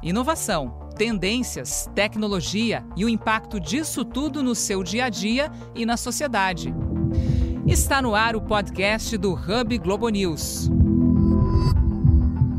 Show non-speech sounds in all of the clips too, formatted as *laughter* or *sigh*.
Inovação, tendências, tecnologia e o impacto disso tudo no seu dia a dia e na sociedade. Está no ar o podcast do Hub Globo News.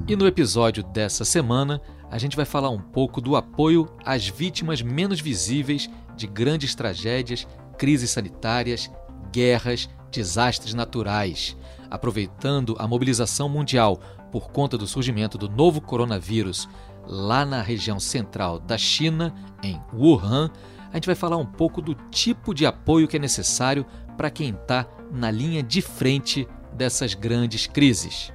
E no episódio dessa semana, a gente vai falar um pouco do apoio às vítimas menos visíveis de grandes tragédias, crises sanitárias, guerras, desastres naturais, aproveitando a mobilização mundial por conta do surgimento do novo coronavírus lá na região central da China, em Wuhan, a gente vai falar um pouco do tipo de apoio que é necessário para quem está na linha de frente dessas grandes crises.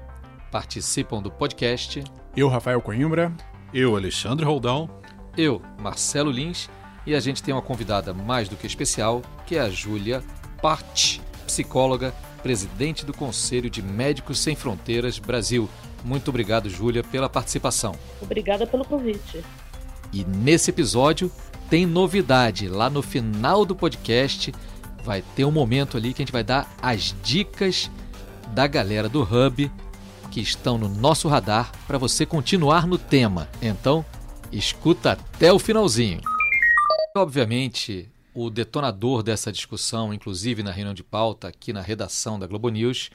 Participam do podcast eu, Rafael Coimbra, eu, Alexandre Roldão, eu, Marcelo Lins, e a gente tem uma convidada mais do que especial, que é a Júlia Part, psicóloga, presidente do Conselho de Médicos Sem Fronteiras Brasil. Muito obrigado, Júlia, pela participação. Obrigada pelo convite. E nesse episódio tem novidade. Lá no final do podcast vai ter um momento ali que a gente vai dar as dicas da galera do Hub que estão no nosso radar para você continuar no tema. Então, escuta até o finalzinho. Obviamente, o detonador dessa discussão, inclusive na reunião de pauta aqui na redação da Globo News,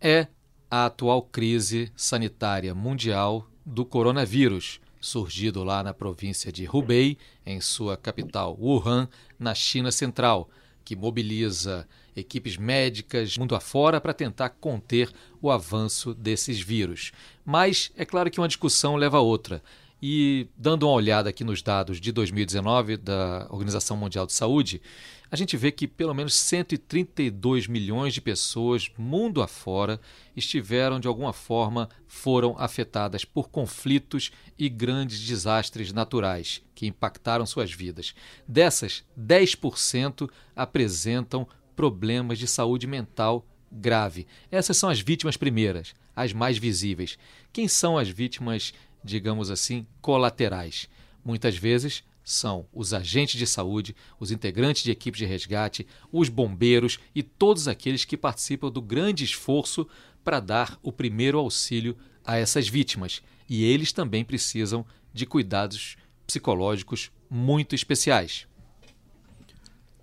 é a atual crise sanitária mundial do coronavírus, surgido lá na província de Hubei, em sua capital Wuhan, na China Central, que mobiliza equipes médicas mundo afora para tentar conter o avanço desses vírus. Mas é claro que uma discussão leva a outra. E dando uma olhada aqui nos dados de 2019 da Organização Mundial de Saúde, a gente vê que pelo menos 132 milhões de pessoas mundo afora estiveram de alguma forma foram afetadas por conflitos e grandes desastres naturais que impactaram suas vidas. Dessas, 10% apresentam problemas de saúde mental grave. Essas são as vítimas primeiras, as mais visíveis. Quem são as vítimas, digamos assim, colaterais? Muitas vezes são os agentes de saúde, os integrantes de equipes de resgate, os bombeiros e todos aqueles que participam do grande esforço para dar o primeiro auxílio a essas vítimas. E eles também precisam de cuidados psicológicos muito especiais.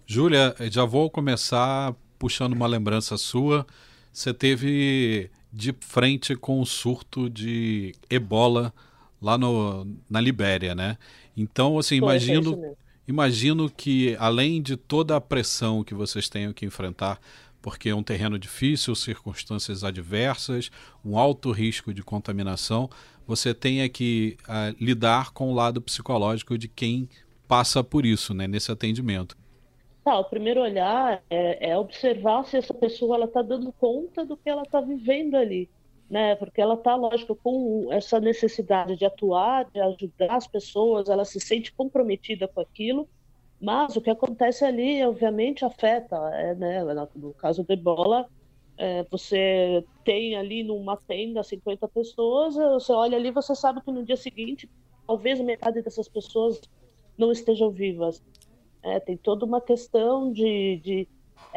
Júlia, já vou começar puxando uma lembrança sua. Você teve de frente com o surto de ebola lá no, na Libéria, né? Então, assim, Foi, imagino, imagino que além de toda a pressão que vocês tenham que enfrentar, porque é um terreno difícil, circunstâncias adversas, um alto risco de contaminação, você tenha que uh, lidar com o lado psicológico de quem passa por isso, né, nesse atendimento. Tá, o primeiro olhar é, é observar se essa pessoa ela está dando conta do que ela está vivendo ali né? Porque ela está, lógico, com essa necessidade de atuar, de ajudar as pessoas, ela se sente comprometida com aquilo, mas o que acontece ali, obviamente, afeta, é, né? No caso do ebola, é, você tem ali numa tenda 50 pessoas, você olha ali, você sabe que no dia seguinte, talvez metade dessas pessoas não estejam vivas. É, tem toda uma questão de, de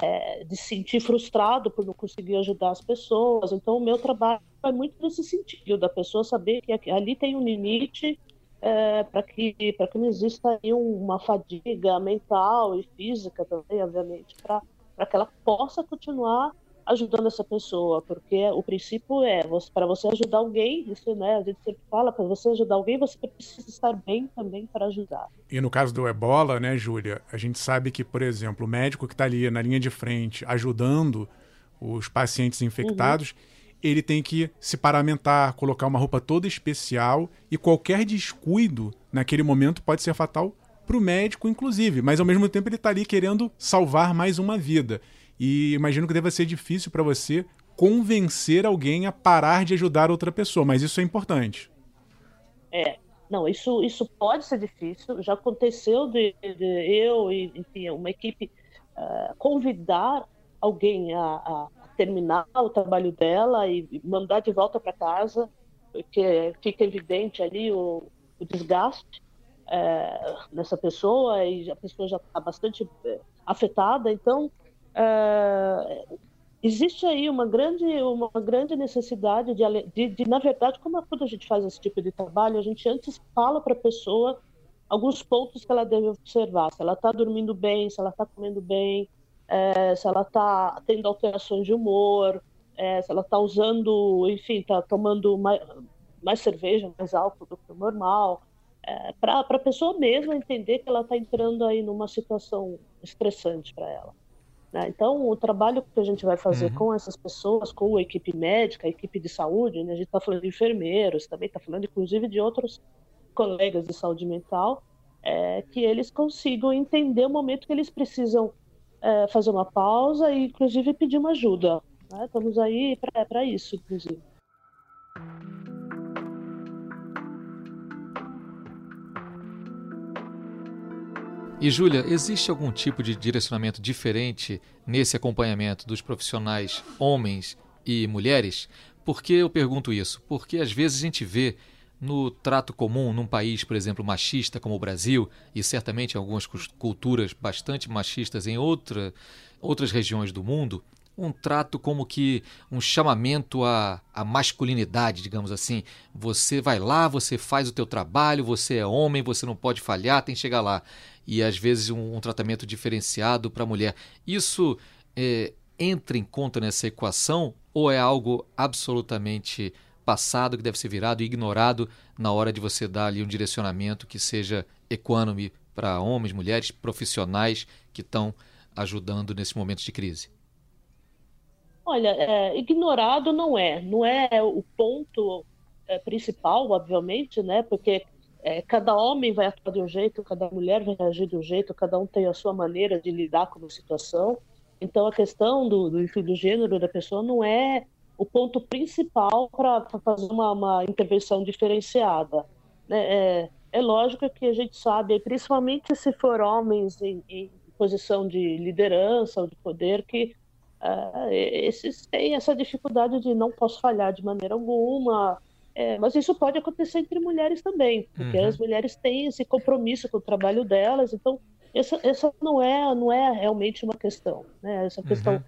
é, de se sentir frustrado por não conseguir ajudar as pessoas. Então, o meu trabalho é muito nesse sentido, da pessoa saber que ali tem um limite é, para que, que não exista uma fadiga mental e física também, obviamente, para que ela possa continuar ajudando essa pessoa, porque o princípio é, para você ajudar alguém, isso, né, a gente sempre fala, para você ajudar alguém, você precisa estar bem também para ajudar. E no caso do ebola, né, Júlia, a gente sabe que, por exemplo, o médico que está ali na linha de frente ajudando os pacientes infectados, uhum. ele tem que se paramentar, colocar uma roupa toda especial e qualquer descuido naquele momento pode ser fatal para o médico, inclusive, mas ao mesmo tempo ele está ali querendo salvar mais uma vida. E imagino que deva ser difícil para você convencer alguém a parar de ajudar outra pessoa, mas isso é importante. É, não, isso, isso pode ser difícil. Já aconteceu de, de eu e enfim, uma equipe uh, convidar alguém a, a, terminar o trabalho dela e mandar de volta para casa, porque fica evidente ali o, o desgaste é, nessa pessoa e a pessoa já está bastante é, afetada. Então, Uh, existe aí uma grande, uma grande necessidade de, de, de, na verdade, como quando a gente faz esse tipo de trabalho, a gente antes fala para a pessoa alguns pontos que ela deve observar, se ela está dormindo bem, se ela está comendo bem, é, se ela está tendo alterações de humor, é, se ela está usando, enfim, está tomando mais, mais, cerveja, mais álcool do que o normal, é, para a pessoa mesma entender que ela está entrando aí numa situação estressante para ela. Né? Então, o trabalho que a gente vai fazer uhum. com essas pessoas, com a equipe médica, a equipe de saúde, né? a gente está falando de enfermeiros, também está falando inclusive de outros colegas de saúde mental, é, que eles consigam entender o momento que eles precisam é, fazer uma pausa e, inclusive, pedir uma ajuda. Né? Estamos aí para isso, inclusive. E Júlia, existe algum tipo de direcionamento diferente nesse acompanhamento dos profissionais homens e mulheres? Por que eu pergunto isso? Porque às vezes a gente vê no trato comum num país, por exemplo, machista como o Brasil, e certamente algumas culturas bastante machistas em outra, outras regiões do mundo, um trato como que um chamamento à, à masculinidade, digamos assim. Você vai lá, você faz o teu trabalho, você é homem, você não pode falhar, tem que chegar lá. E às vezes um, um tratamento diferenciado para a mulher. Isso é, entra em conta nessa equação ou é algo absolutamente passado que deve ser virado e ignorado na hora de você dar ali um direcionamento que seja equânime para homens, mulheres, profissionais que estão ajudando nesse momento de crise? Olha, é, ignorado não é, não é o ponto é, principal, obviamente, né? Porque é, cada homem vai atuar de um jeito, cada mulher vai agir de um jeito, cada um tem a sua maneira de lidar com a situação. Então, a questão do, do, do gênero da pessoa não é o ponto principal para fazer uma, uma, intervenção diferenciada. Né? É, é, lógico que a gente sabe, principalmente se for homens em, em posição de liderança ou de poder, que Uh, esses têm essa dificuldade de não posso falhar de maneira alguma. É, mas isso pode acontecer entre mulheres também, porque uhum. as mulheres têm esse compromisso com o trabalho delas, então essa, essa não é não é realmente uma questão, né? Essa questão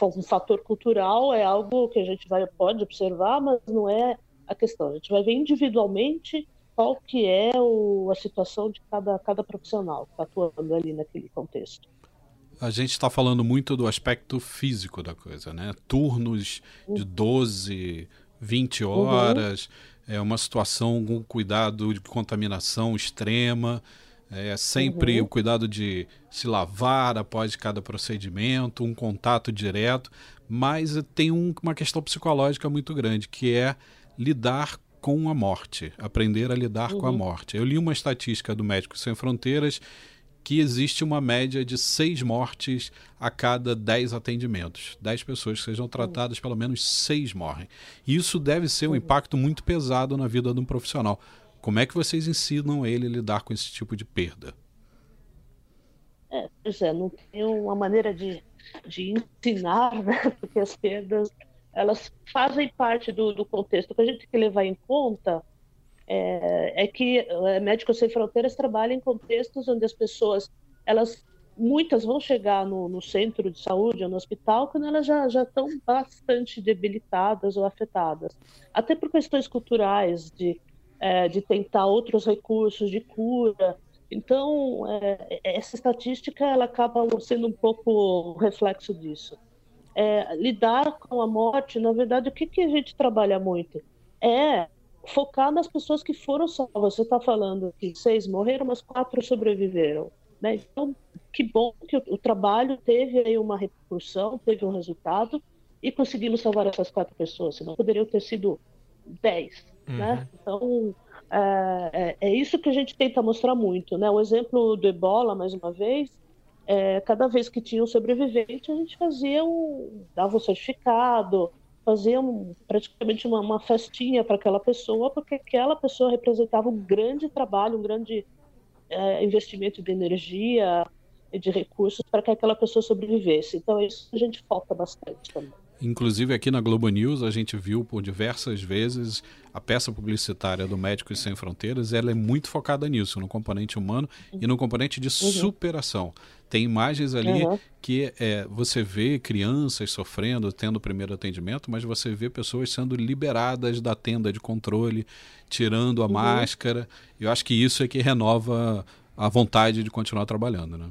uhum. um fator cultural é algo que a gente vai pode observar, mas não é a questão. A gente vai ver individualmente qual que é o, a situação de cada cada profissional que está atuando ali naquele contexto a gente está falando muito do aspecto físico da coisa, né? Turnos de 12, 20 horas, uhum. é uma situação com cuidado de contaminação extrema, é sempre uhum. o cuidado de se lavar após cada procedimento, um contato direto, mas tem um, uma questão psicológica muito grande, que é lidar com a morte, aprender a lidar uhum. com a uhum. morte. Eu li uma estatística do Médicos Sem Fronteiras que existe uma média de seis mortes a cada dez atendimentos. Dez pessoas que sejam tratadas, pelo menos seis morrem. E isso deve ser um impacto muito pesado na vida de um profissional. Como é que vocês ensinam ele a lidar com esse tipo de perda? É, pois é, não tem uma maneira de, de ensinar, né? *laughs* porque as perdas elas fazem parte do, do contexto. O que a gente tem que levar em conta é, é que é, Médicos Sem Fronteiras trabalha em contextos onde as pessoas, elas muitas vão chegar no, no, centro de saúde ou no hospital quando elas já, já estão bastante debilitadas ou afetadas. Até por questões culturais, de, é, de tentar outros recursos de cura. Então, é, essa estatística ela acaba sendo um pouco reflexo disso. É, lidar com a morte, na verdade, o que, que a gente trabalha muito? É focar nas pessoas que foram salvas. Você está falando que seis morreram, mas quatro sobreviveram. Né? Então, que bom que o, o, trabalho teve aí uma repercussão, teve um resultado e conseguimos salvar essas quatro pessoas, senão poderiam ter sido dez. Né? Uhum. Né? Então, é, é, é, isso que a gente tenta mostrar muito. Né? O exemplo do ebola, mais uma vez, é, cada vez que tinha um sobrevivente, a gente fazia um, dava um certificado, faziam praticamente uma, uma festinha para aquela pessoa, porque aquela pessoa representava um grande trabalho, um grande é, investimento de energia e de recursos para que aquela pessoa sobrevivesse. Então, isso a gente foca bastante também. Inclusive aqui na Globo News a gente viu por diversas vezes a peça publicitária do Médicos Sem Fronteiras ela é muito focada nisso, no componente humano e no componente de uhum. superação. Tem imagens ali uhum. que é, você vê crianças sofrendo, tendo o primeiro atendimento, mas você vê pessoas sendo liberadas da tenda de controle, tirando a uhum. máscara. Eu acho que isso é que renova a vontade de continuar trabalhando, né?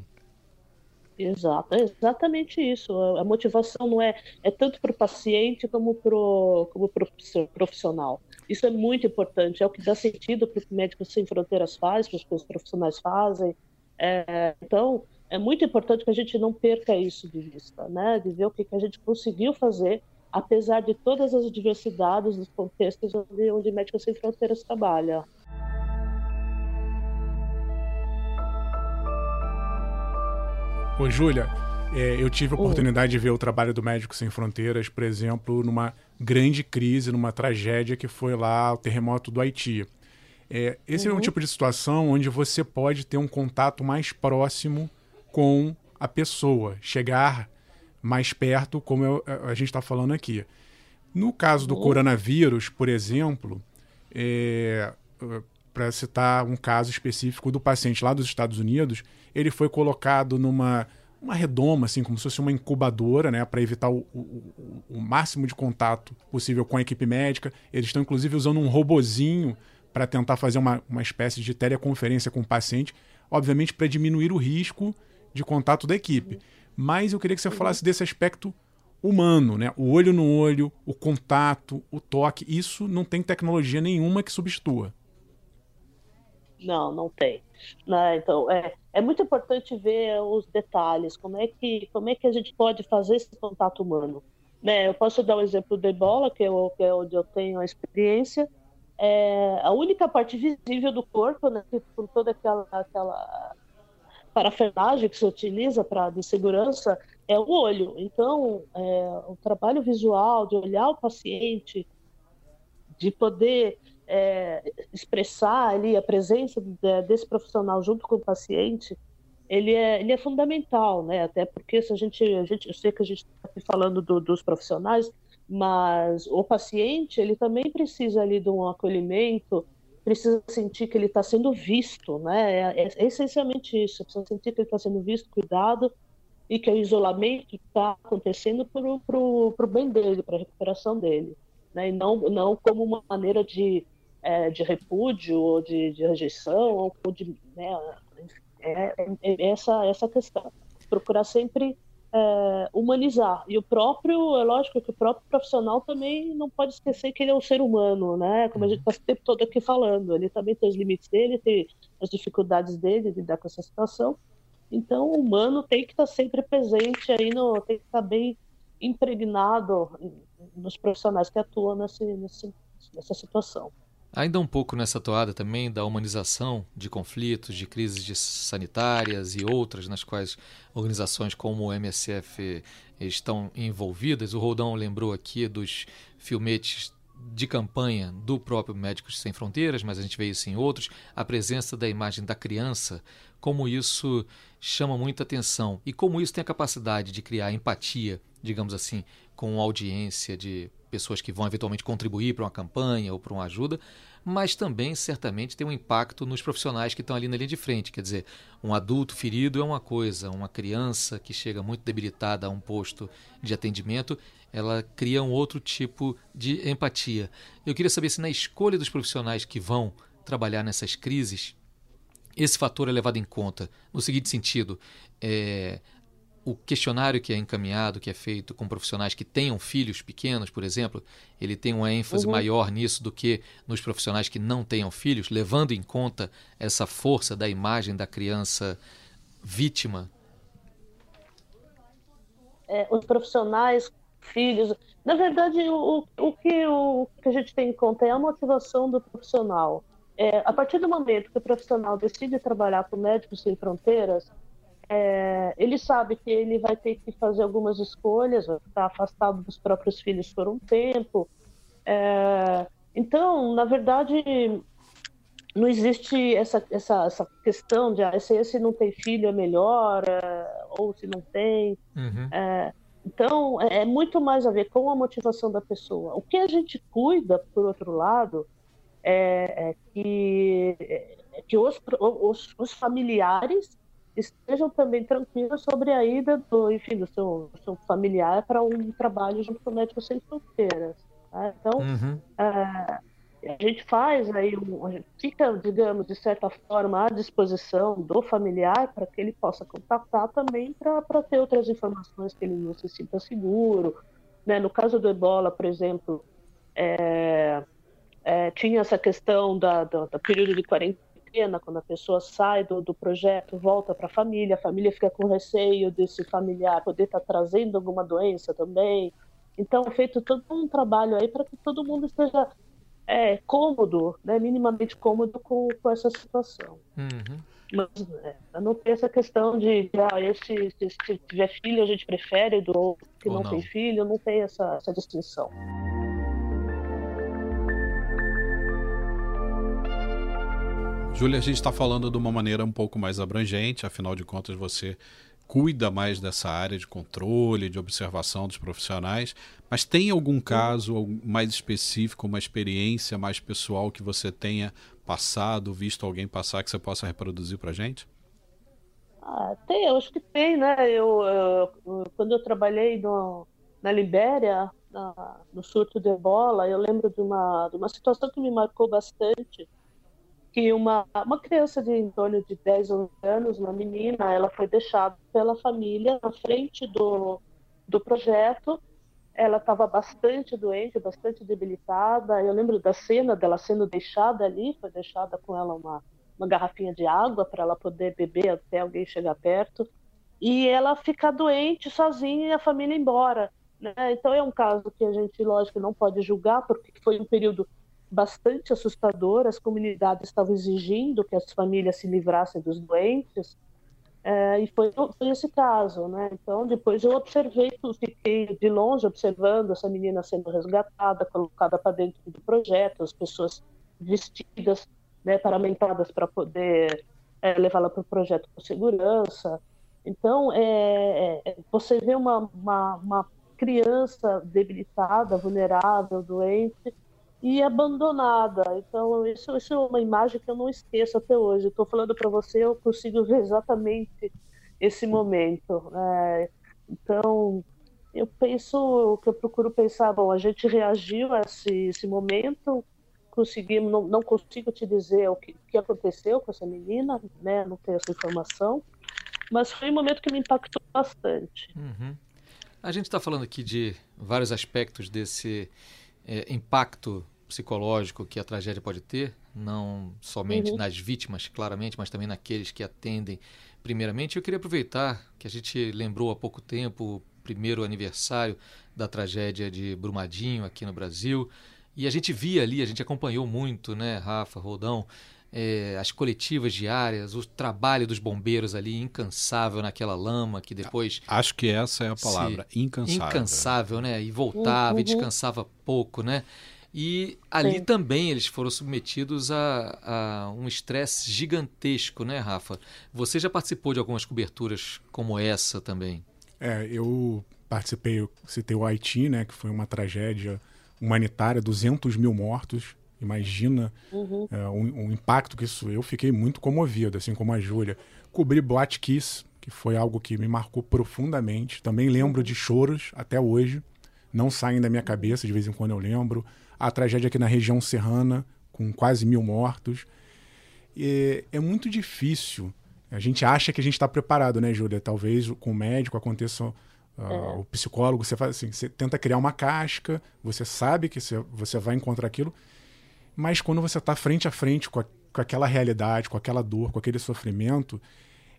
Exato, é exatamente isso. A motivação não é, é tanto para o paciente como para o como pro profissional. Isso é muito importante, é o que dá sentido para o Médicos Sem Fronteiras faz, para os profissionais fazem. É, então, é muito importante que a gente não perca isso de vista, né? De ver o que, que a gente conseguiu fazer, apesar de todas as diversidades dos contextos onde, onde Médicos Sem Fronteiras trabalha. Ô, Júlia, é, eu tive a oportunidade de ver o trabalho do Médicos Sem Fronteiras, por exemplo, numa grande crise, numa tragédia que foi lá o terremoto do Haiti. É, esse uhum. é um tipo de situação onde você pode ter um contato mais próximo com a pessoa, chegar mais perto, como eu, a gente está falando aqui. No caso do uhum. coronavírus, por exemplo, é, para citar um caso específico do paciente lá dos Estados Unidos, ele foi colocado numa uma redoma, assim, como se fosse uma incubadora, né, para evitar o, o, o, máximo de contato possível com a equipe médica. Eles estão, inclusive, usando um robozinho para tentar fazer uma, uma espécie de teleconferência com o paciente, obviamente para diminuir o risco de contato da equipe. Mas eu queria que você falasse desse aspecto humano, né? O olho no olho, o contato, o toque, isso não tem tecnologia nenhuma que substitua. Não, não tem. Né? Então, é, é muito importante ver os detalhes, como é que, como é que a gente pode fazer esse contato humano. Né? Eu posso dar um exemplo do ebola, que, eu, que é onde eu tenho a experiência. É, a única parte visível do corpo, né, com toda aquela, aquela parafernália que se utiliza para de segurança, é o olho. Então, é, o trabalho visual de olhar o paciente, de poder é, expressar ali a presença desse profissional junto com o paciente, ele é, ele é fundamental, né? Até porque se a gente, a gente eu sei que a gente está falando do, dos profissionais, mas o paciente ele também precisa ali de um acolhimento, precisa sentir que ele está sendo visto, né? É, é, essencialmente isso, precisa sentir que ele está sendo visto, cuidado e que o isolamento está acontecendo para o bem dele, para a recuperação dele, né? E não não como uma maneira de é, de repúdio ou de, de rejeição ou de né, é, é, é, essa essa questão. Procurar sempre é, humanizar. E o próprio é lógico que o próprio profissional também não pode esquecer que ele é um ser humano né? Como a gente está o tempo todo aqui falando. Ele também tem os limites dele tem as dificuldades dele de lidar com essa situação. Então o humano tem que estar tá sempre presente aí no tem que estar tá bem impregnado nos profissionais que atuam nesse, nesse, nessa situação Ainda um pouco nessa toada também da humanização de conflitos, de crises sanitárias e outras nas quais organizações como o MSF estão envolvidas. O Roldão lembrou aqui dos filmetes de campanha do próprio Médicos Sem Fronteiras, mas a gente vê isso em outros, a presença da imagem da criança, como isso chama muita atenção e como isso tem a capacidade de criar empatia, digamos assim, com audiência de pessoas que vão eventualmente contribuir para uma campanha ou para uma ajuda, mas também certamente tem um impacto nos profissionais que estão ali na linha de frente. Quer dizer, um adulto ferido é uma coisa, uma criança que chega muito debilitada a um posto de atendimento, ela cria um outro tipo de empatia. Eu queria saber se na escolha dos profissionais que vão trabalhar nessas crises, esse fator é levado em conta no seguinte sentido: é, o questionário que é encaminhado, que é feito com profissionais que tenham filhos pequenos, por exemplo, ele tem uma ênfase uhum. maior nisso do que nos profissionais que não tenham filhos, levando em conta essa força da imagem da criança vítima? É, os profissionais, filhos. Na verdade, o, o, que, o que a gente tem em conta é a motivação do profissional. É, a partir do momento que o profissional decide trabalhar com Médicos Sem Fronteiras, é, ele sabe que ele vai ter que fazer algumas escolhas, vai ficar afastado dos próprios filhos por um tempo. É, então, na verdade, não existe essa, essa, essa questão de ah, se esse não tem filho é melhor, é, ou se não tem. Uhum. É, então, é, é muito mais a ver com a motivação da pessoa. O que a gente cuida, por outro lado, é, é que, que os, os, os, familiares estejam também tranquilos sobre a ida do, enfim, do seu, seu familiar para um trabalho junto com o Médico Sem Fronteiras. Tá? Então, uhum. é, a gente faz aí, um, a gente fica, digamos, de certa forma, à disposição do familiar para que ele possa contatar também para ter outras informações que ele não se sinta seguro. Né? No caso do ebola, por exemplo, é, é, tinha essa questão da, do, período de quarentena, quando a pessoa sai do, do projeto, volta para a família, a família fica com receio desse familiar poder estar tá trazendo alguma doença também. Então, feito todo um trabalho aí para que todo mundo esteja é, cômodo, né, minimamente cômodo com, com essa situação. Uhum. Mas é, não tem essa questão de, ah, esse, se, se tiver filho a gente prefere do que não, não, tem filho, não tem essa, essa distinção. Júlia, a gente está falando de uma maneira um pouco mais abrangente, afinal de contas você cuida mais dessa área de controle, de observação dos profissionais, mas tem algum caso mais específico, uma experiência mais pessoal que você tenha passado, visto alguém passar, que você possa reproduzir para a gente? Ah, tem, eu acho que tem, né? Eu, eu quando eu trabalhei no, na Libéria, na, no surto de ebola, eu lembro de uma, de uma situação que me marcou bastante, que uma, uma criança de em torno de 10 anos, uma menina, ela foi deixada pela família na frente do, do projeto. Ela estava bastante doente, bastante debilitada. Eu lembro da cena dela sendo deixada ali, foi deixada com ela uma, uma garrafinha de água para ela poder beber até alguém chegar perto. E ela fica doente sozinha e a família embora. Né? Então é um caso que a gente, lógico, não pode julgar, porque foi um período bastante assustador. As comunidades estavam exigindo que as famílias se livrassem dos doentes. É, e foi, foi, esse caso, né? Então, depois eu observei, fiquei de longe observando essa menina sendo resgatada, colocada para dentro do projeto, as pessoas vestidas, né, paramentadas para poder é, levá-la para o projeto com segurança. Então, é, é, você vê uma, uma, uma criança debilitada, vulnerável, doente, e abandonada. Então, isso, isso é uma imagem que eu não esqueço até hoje. Estou falando para você, eu consigo ver exatamente esse momento. É, então, eu penso, que eu procuro pensar, bom, a gente reagiu a esse, esse momento, conseguimos, não, não, consigo te dizer o que, que aconteceu com essa menina, né? Não tenho essa informação, mas foi um momento que me impactou bastante. Uhum. A gente está falando aqui de vários aspectos desse é, impacto psicológico que a tragédia pode ter, não somente uhum. nas vítimas, claramente, mas também naqueles que atendem primeiramente. Eu queria aproveitar que a gente lembrou há pouco tempo o primeiro aniversário da tragédia de Brumadinho aqui no Brasil. E a gente via ali, a gente acompanhou muito, né, Rafa, Rodão, é, as coletivas diárias, o trabalho dos bombeiros ali incansável naquela lama que depois. Acho que essa é a palavra, incansável. Incansável, né? E voltava uhum. e descansava pouco, né? E ali Sim. também eles foram submetidos a, a um estresse gigantesco, né, Rafa? Você já participou de algumas coberturas como essa também? É, eu participei, eu citei o Haiti, né, que foi uma tragédia humanitária, 200 mil mortos. Imagina uhum. é, o, o, impacto que isso. Eu fiquei muito comovido, assim como a Júlia. Cobri Black Kiss, que foi algo que me marcou profundamente. Também lembro de choros até hoje. Não saem da minha cabeça, de vez em quando eu lembro a tragédia aqui na região serrana, com quase mil mortos. E é muito difícil. A gente acha que a gente está preparado, né, Júlia? Talvez com o médico aconteça. Uh, é. O psicólogo, você faz assim, você tenta criar uma casca, você sabe que você, você vai encontrar aquilo, mas quando você está frente a frente com, a, com aquela realidade, com aquela dor, com aquele sofrimento,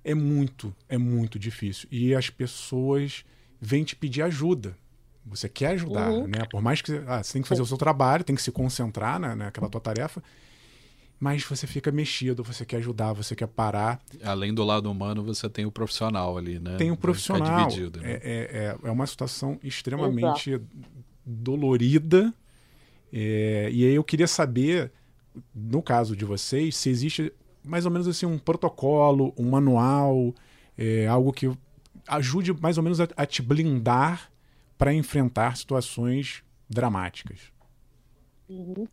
é muito, é muito difícil. E as pessoas vêm te pedir ajuda. Você quer ajudar, uhum. né? Por mais que ah, você tem que fazer o seu trabalho, tem que se concentrar né, naquela tua tarefa, mas você fica mexido, você quer ajudar, você quer parar. Além do lado humano, você tem o profissional ali, né? Tem o profissional. Dividido, né? é, é, é uma situação extremamente Exato. dolorida. É, e aí eu queria saber, no caso de vocês, se existe mais ou menos assim um protocolo, um manual, é, algo que ajude mais ou menos a, a te blindar para enfrentar situações dramáticas. Uhum.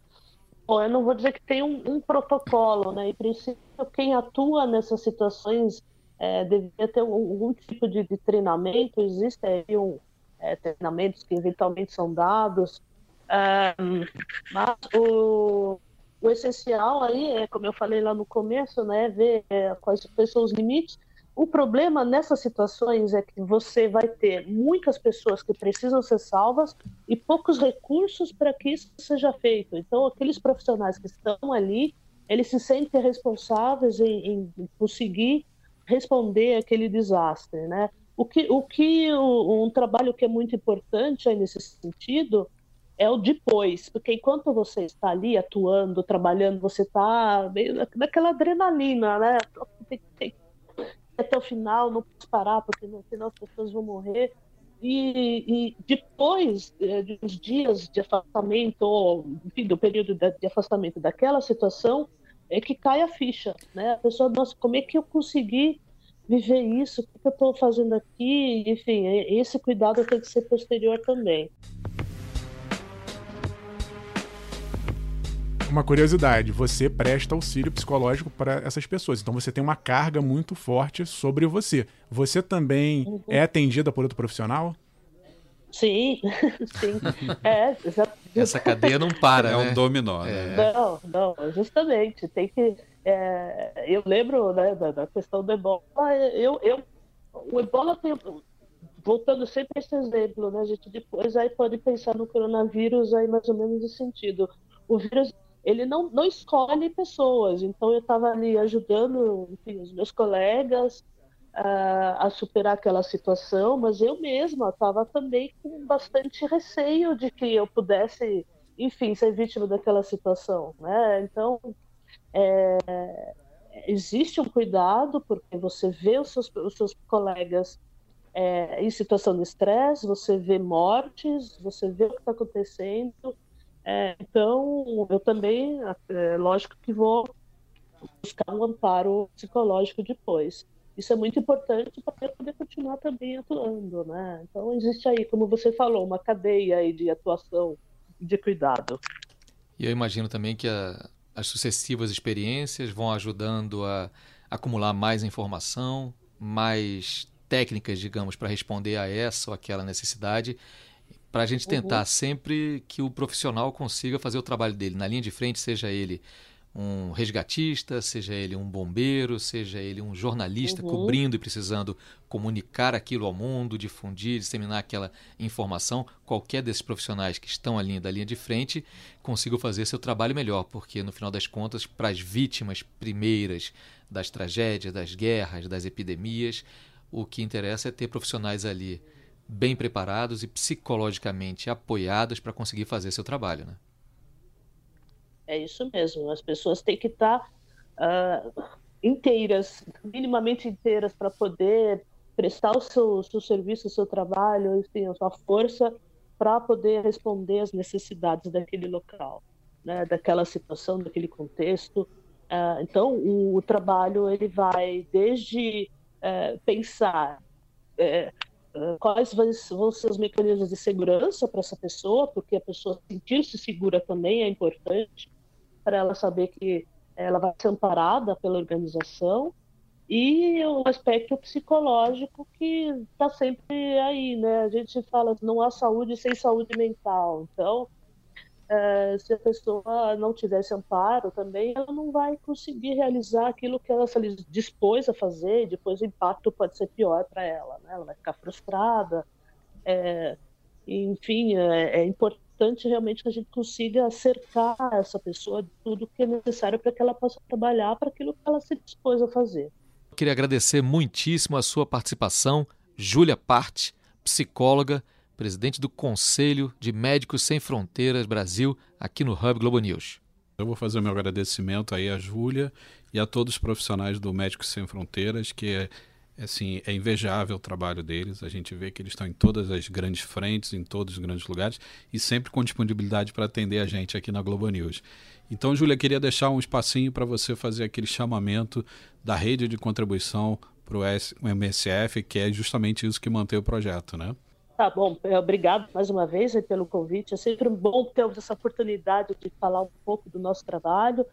Bom, eu não vou dizer que tem um, um protocolo, né? Em princípio, quem atua nessas situações é, deveria ter algum tipo de, de treinamento. Existem um, é, treinamentos que eventualmente são dados, é, mas o, o essencial aí é, como eu falei lá no começo, né, ver é, quais são os limites. O problema nessas situações é que você vai ter muitas pessoas que precisam ser salvas e poucos recursos para que isso seja feito. Então, aqueles profissionais que estão ali, eles se sentem responsáveis em, em conseguir responder aquele desastre, né? O que, o que um trabalho que é muito importante aí nesse sentido é o depois, porque enquanto você está ali atuando, trabalhando, você está naquela adrenalina, né? Tem, tem, até o final, não posso parar, porque senão as pessoas vão morrer. E, e depois é, de uns dias de afastamento, ou enfim, do período de afastamento daquela situação, é que cai a ficha, né? A pessoa, nossa, como é que eu consegui viver isso? O que eu estou fazendo aqui? Enfim, esse cuidado tem que ser posterior também. Uma curiosidade, você presta auxílio psicológico para essas pessoas. Então você tem uma carga muito forte sobre você. Você também uhum. é atendida por outro profissional? Sim, *laughs* sim. É, Essa cadeia não para, é né? um dominó. Né? É. Não, não, justamente. Tem que. É, eu lembro né, da, da, questão do ebola. Eu, eu, o ebola tem. Voltando sempre a esse exemplo, né, a gente depois aí pode pensar no coronavírus aí mais ou menos nesse sentido. O vírus ele não, não escolhe pessoas. Então eu estava ali ajudando enfim, os meus colegas uh, a superar aquela situação, mas eu mesma estava também com bastante receio de que eu pudesse, enfim, ser vítima daquela situação, né? Então é, existe um cuidado porque você vê os seus, os seus colegas é, em situação de estresse, você vê mortes, você vê o que está acontecendo é, então, eu também, é, lógico que vou buscar um amparo psicológico depois. Isso é muito importante para poder continuar também atuando, né? Então, existe aí, como você falou, uma cadeia aí de atuação de cuidado. E eu imagino também que a, as sucessivas experiências vão ajudando a acumular mais informação, mais técnicas, digamos, para responder a essa ou aquela necessidade para a gente tentar uhum. sempre que o profissional consiga fazer o trabalho dele na linha de frente, seja ele um resgatista, seja ele um bombeiro, seja ele um jornalista uhum. cobrindo e precisando comunicar aquilo ao mundo, difundir, disseminar aquela informação, qualquer desses profissionais que estão ali da linha de frente consiga fazer seu trabalho melhor, porque no final das contas, para as vítimas primeiras das tragédias, das guerras, das epidemias, o que interessa é ter profissionais ali bem preparados e psicologicamente apoiados para conseguir fazer seu trabalho, né? É isso mesmo. As pessoas têm que estar uh, inteiras, minimamente inteiras, para poder prestar o seu, seu serviço, o seu trabalho, enfim, a sua força para poder responder às necessidades daquele local, né, daquela situação, daquele contexto. Uh, então, o, o, trabalho ele vai desde uh, pensar uh, quais vão ser os mecanismos de segurança para essa pessoa, porque a pessoa sentir-se segura também é importante para ela saber que ela vai ser amparada pela organização. E o aspecto psicológico que está sempre aí, né? A gente fala não há saúde sem saúde mental, então é, se a pessoa não tivesse amparo também, ela não vai conseguir realizar aquilo que ela se dispôs a fazer, depois o impacto pode ser pior para ela, né? ela vai ficar frustrada. É, enfim, é, é, importante realmente que a gente consiga cercar essa pessoa de tudo que é necessário para que ela possa trabalhar para aquilo que ela se dispôs a fazer. Queria agradecer muitíssimo a sua participação, Júlia Parte, psicóloga presidente do Conselho de Médicos Sem Fronteiras Brasil, aqui no Hub Globo News. Eu vou fazer o meu agradecimento aí à Júlia e a todos os profissionais do Médicos Sem Fronteiras, que é, assim, é invejável o trabalho deles. A gente vê que eles estão em todas as grandes frentes, em todos os grandes lugares e sempre com disponibilidade para atender a gente aqui na Globo News. Então, Júlia, queria deixar um espacinho para você fazer aquele chamamento da rede de contribuição para o MSF, que é justamente isso que mantém o projeto, né? Tá bom, é, obrigado mais uma vez pelo convite. É sempre bom ter essa oportunidade de falar um pouco do nosso trabalho.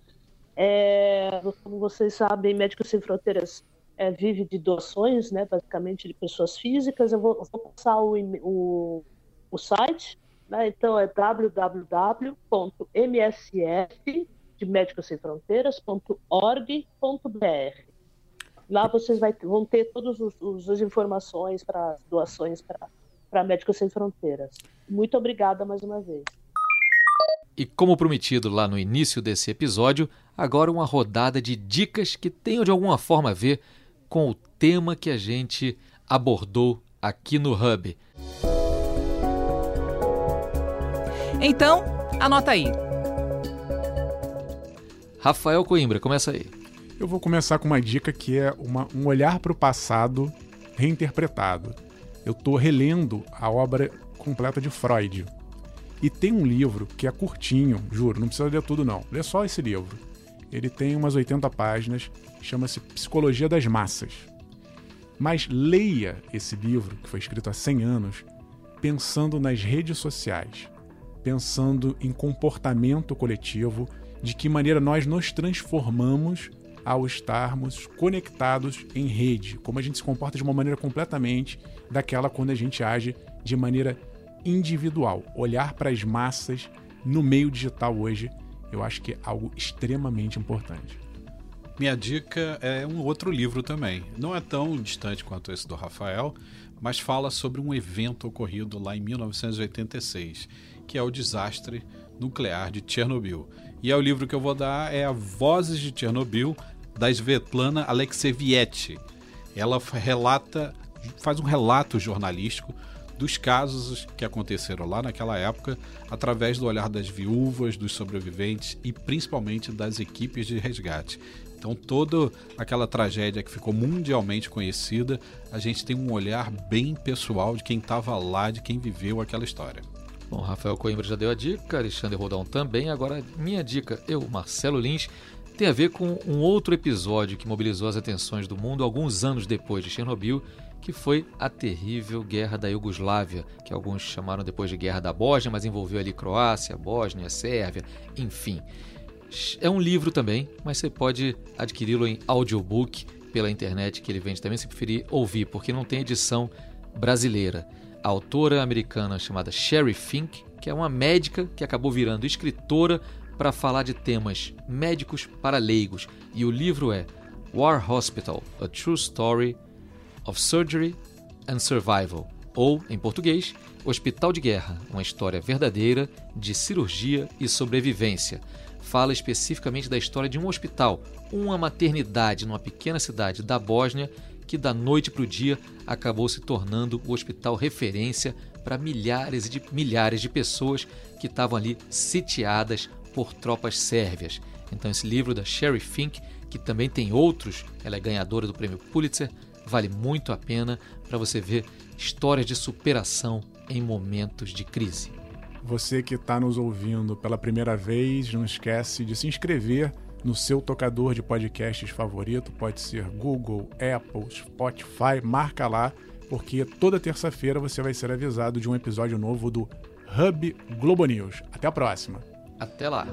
É, como vocês sabem, Médicos Sem Fronteiras é, vive de doações, né, basicamente de pessoas físicas. Eu vou, vou passar o, o, o site, né, então é www.msf de Médicos Sem Fronteiras.org.br. Lá vocês vai, vão ter todas as informações para doações para Médicos Sem Fronteiras. Muito obrigada mais uma vez. E como prometido lá no início desse episódio, agora uma rodada de dicas que tenham de alguma forma a ver com o tema que a gente abordou aqui no Hub. Então, anota aí. Rafael Coimbra, começa aí. Eu vou começar com uma dica que é uma, um olhar para o passado reinterpretado. Eu estou relendo a obra completa de Freud. E tem um livro que é curtinho, juro, não precisa ler tudo não. Lê só esse livro. Ele tem umas 80 páginas, chama-se Psicologia das Massas. Mas leia esse livro, que foi escrito há 100 anos, pensando nas redes sociais, pensando em comportamento coletivo, de que maneira nós nos transformamos ao estarmos conectados em rede, como a gente se comporta de uma maneira completamente daquela quando a gente age de maneira individual. Olhar para as massas no meio digital hoje, eu acho que é algo extremamente importante. Minha dica é um outro livro também. Não é tão distante quanto esse do Rafael, mas fala sobre um evento ocorrido lá em 1986, que é o desastre nuclear de Chernobyl. E é o livro que eu vou dar é a Vozes de Chernobyl, da Svetlana Alexeviette. Ela relata, faz um relato jornalístico dos casos que aconteceram lá naquela época, através do olhar das viúvas, dos sobreviventes e principalmente das equipes de resgate. Então, toda aquela tragédia que ficou mundialmente conhecida, a gente tem um olhar bem pessoal de quem estava lá, de quem viveu aquela história. Bom, Rafael Coimbra já deu a dica, Alexandre Rodão também. Agora, minha dica, eu, Marcelo Lins, tem a ver com um outro episódio que mobilizou as atenções do mundo alguns anos depois de Chernobyl, que foi a terrível Guerra da Iugoslávia, que alguns chamaram depois de Guerra da Bósnia, mas envolveu ali Croácia, Bósnia, Sérvia, enfim. É um livro também, mas você pode adquiri-lo em audiobook pela internet, que ele vende também, se preferir ouvir, porque não tem edição brasileira. A autora americana chamada Sherry Fink, que é uma médica que acabou virando escritora para falar de temas médicos para leigos, e o livro é War Hospital: A True Story of Surgery and Survival, ou, em português, Hospital de Guerra, uma história verdadeira de cirurgia e sobrevivência. Fala especificamente da história de um hospital, uma maternidade numa pequena cidade da Bósnia que da noite para o dia acabou se tornando o hospital referência para milhares de milhares de pessoas que estavam ali sitiadas por tropas sérvias. Então, esse livro da Sherry Fink, que também tem outros, ela é ganhadora do prêmio Pulitzer, vale muito a pena para você ver histórias de superação em momentos de crise. Você que está nos ouvindo pela primeira vez, não esquece de se inscrever no seu tocador de podcasts favorito, pode ser Google, Apple, Spotify, marca lá, porque toda terça-feira você vai ser avisado de um episódio novo do Hub Globo News. Até a próxima! Até lá!